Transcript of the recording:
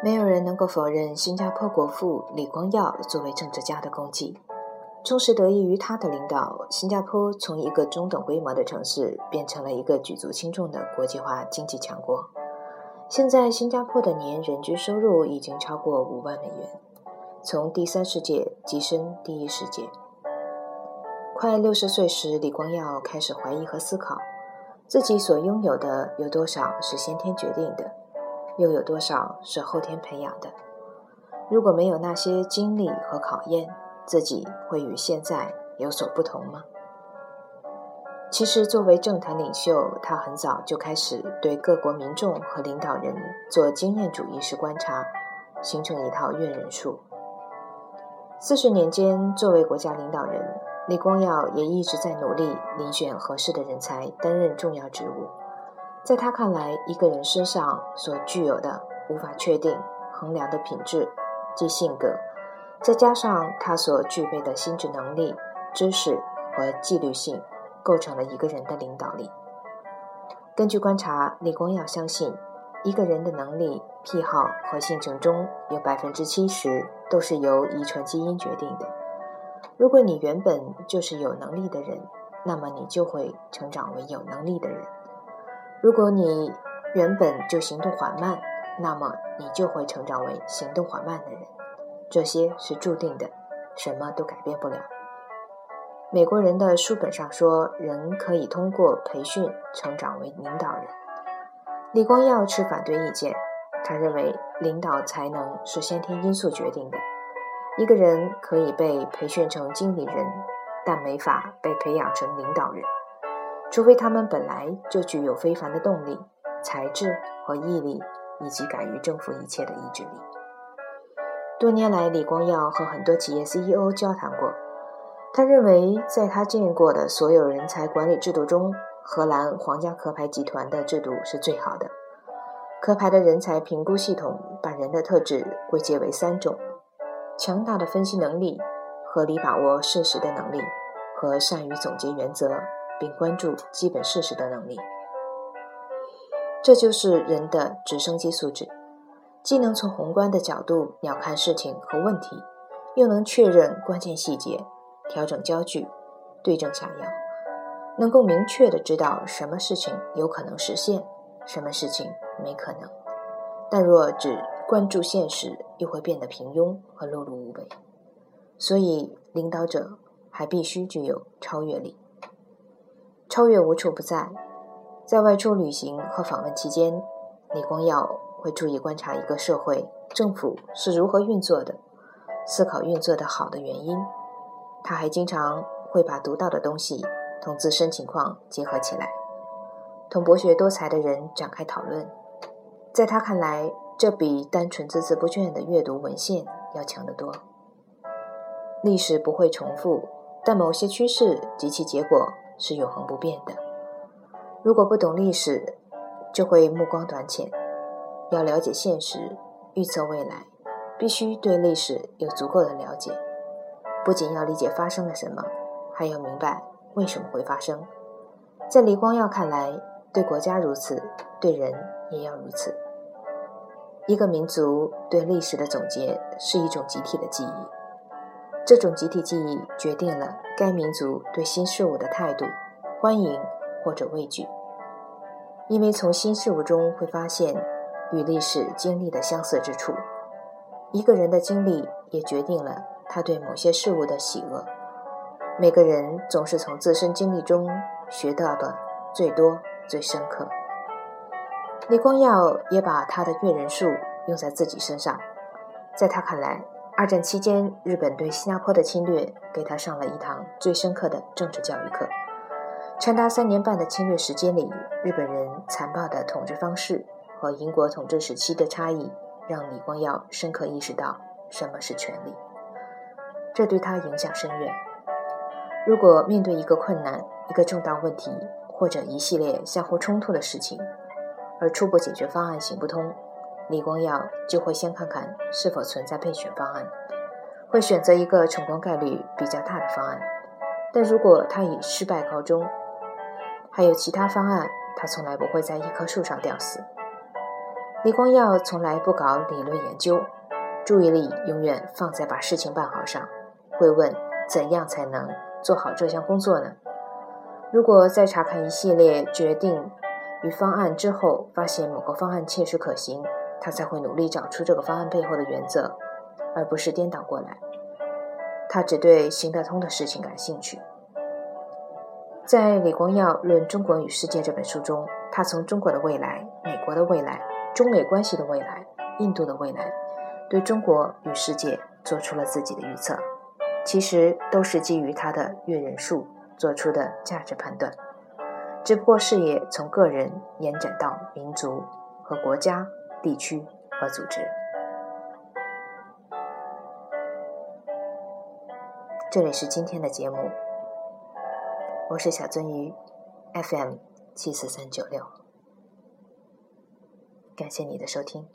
没有人能够否认新加坡国父李光耀作为政治家的功绩。正是得益于他的领导，新加坡从一个中等规模的城市变成了一个举足轻重的国际化经济强国。现在，新加坡的年人均收入已经超过五万美元，从第三世界跻身第一世界。快六十岁时，李光耀开始怀疑和思考，自己所拥有的有多少是先天决定的。又有多少是后天培养的？如果没有那些经历和考验，自己会与现在有所不同吗？其实，作为政坛领袖，他很早就开始对各国民众和领导人做经验主义式观察，形成一套阅人术。四十年间，作为国家领导人，李光耀也一直在努力遴选合适的人才担任重要职务。在他看来，一个人身上所具有的无法确定衡量的品质，即性格，再加上他所具备的心智能力、知识和纪律性，构成了一个人的领导力。根据观察，李光耀相信，一个人的能力、癖好和性情中有百分之七十都是由遗传基因决定的。如果你原本就是有能力的人，那么你就会成长为有能力的人。如果你原本就行动缓慢，那么你就会成长为行动缓慢的人。这些是注定的，什么都改变不了。美国人的书本上说，人可以通过培训成长为领导人。李光耀持反对意见，他认为领导才能是先天因素决定的。一个人可以被培训成经理人，但没法被培养成领导人。除非他们本来就具有非凡的动力、才智和毅力，以及敢于征服一切的意志力。多年来，李光耀和很多企业 CEO 交谈过，他认为，在他见过的所有人才管理制度中，荷兰皇家壳牌集团的制度是最好的。壳牌的人才评估系统把人的特质归结为三种：强大的分析能力、合理把握事实的能力和善于总结原则。并关注基本事实的能力，这就是人的直升机素质，既能从宏观的角度鸟瞰事情和问题，又能确认关键细节，调整焦距，对症下药，能够明确的知道什么事情有可能实现，什么事情没可能。但若只关注现实，又会变得平庸和碌碌无为。所以，领导者还必须具有超越力。超越无处不在，在外出旅行和访问期间，李光耀会注意观察一个社会、政府是如何运作的，思考运作的好的原因。他还经常会把读到的东西同自身情况结合起来，同博学多才的人展开讨论。在他看来，这比单纯孜孜不倦地阅读文献要强得多。历史不会重复，但某些趋势及其结果。是永恒不变的。如果不懂历史，就会目光短浅。要了解现实，预测未来，必须对历史有足够的了解。不仅要理解发生了什么，还要明白为什么会发生。在李光耀看来，对国家如此，对人也要如此。一个民族对历史的总结是一种集体的记忆。这种集体记忆决定了该民族对新事物的态度，欢迎或者畏惧。因为从新事物中会发现与历史经历的相似之处。一个人的经历也决定了他对某些事物的喜恶。每个人总是从自身经历中学到的最多、最深刻。李光耀也把他的阅人术用在自己身上，在他看来。二战期间，日本对新加坡的侵略给他上了一堂最深刻的政治教育课。长达三年半的侵略时间里，日本人残暴的统治方式和英国统治时期的差异，让李光耀深刻意识到什么是权力。这对他影响深远。如果面对一个困难、一个重大问题或者一系列相互冲突的事情，而初步解决方案行不通，李光耀就会先看看是否存在备选方案，会选择一个成功概率比较大的方案。但如果他以失败告终，还有其他方案，他从来不会在一棵树上吊死。李光耀从来不搞理论研究，注意力永远放在把事情办好上。会问：怎样才能做好这项工作呢？如果在查看一系列决定与方案之后，发现某个方案切实可行，他才会努力找出这个方案背后的原则，而不是颠倒过来。他只对行得通的事情感兴趣。在李光耀论中国与世界这本书中，他从中国的未来、美国的未来、中美关系的未来、印度的未来，对中国与世界做出了自己的预测，其实都是基于他的阅人数做出的价值判断，只不过视野从个人延展到民族和国家、地区和组织。这里是今天的节目，我是小鳟鱼，FM 七四三九六，感谢你的收听。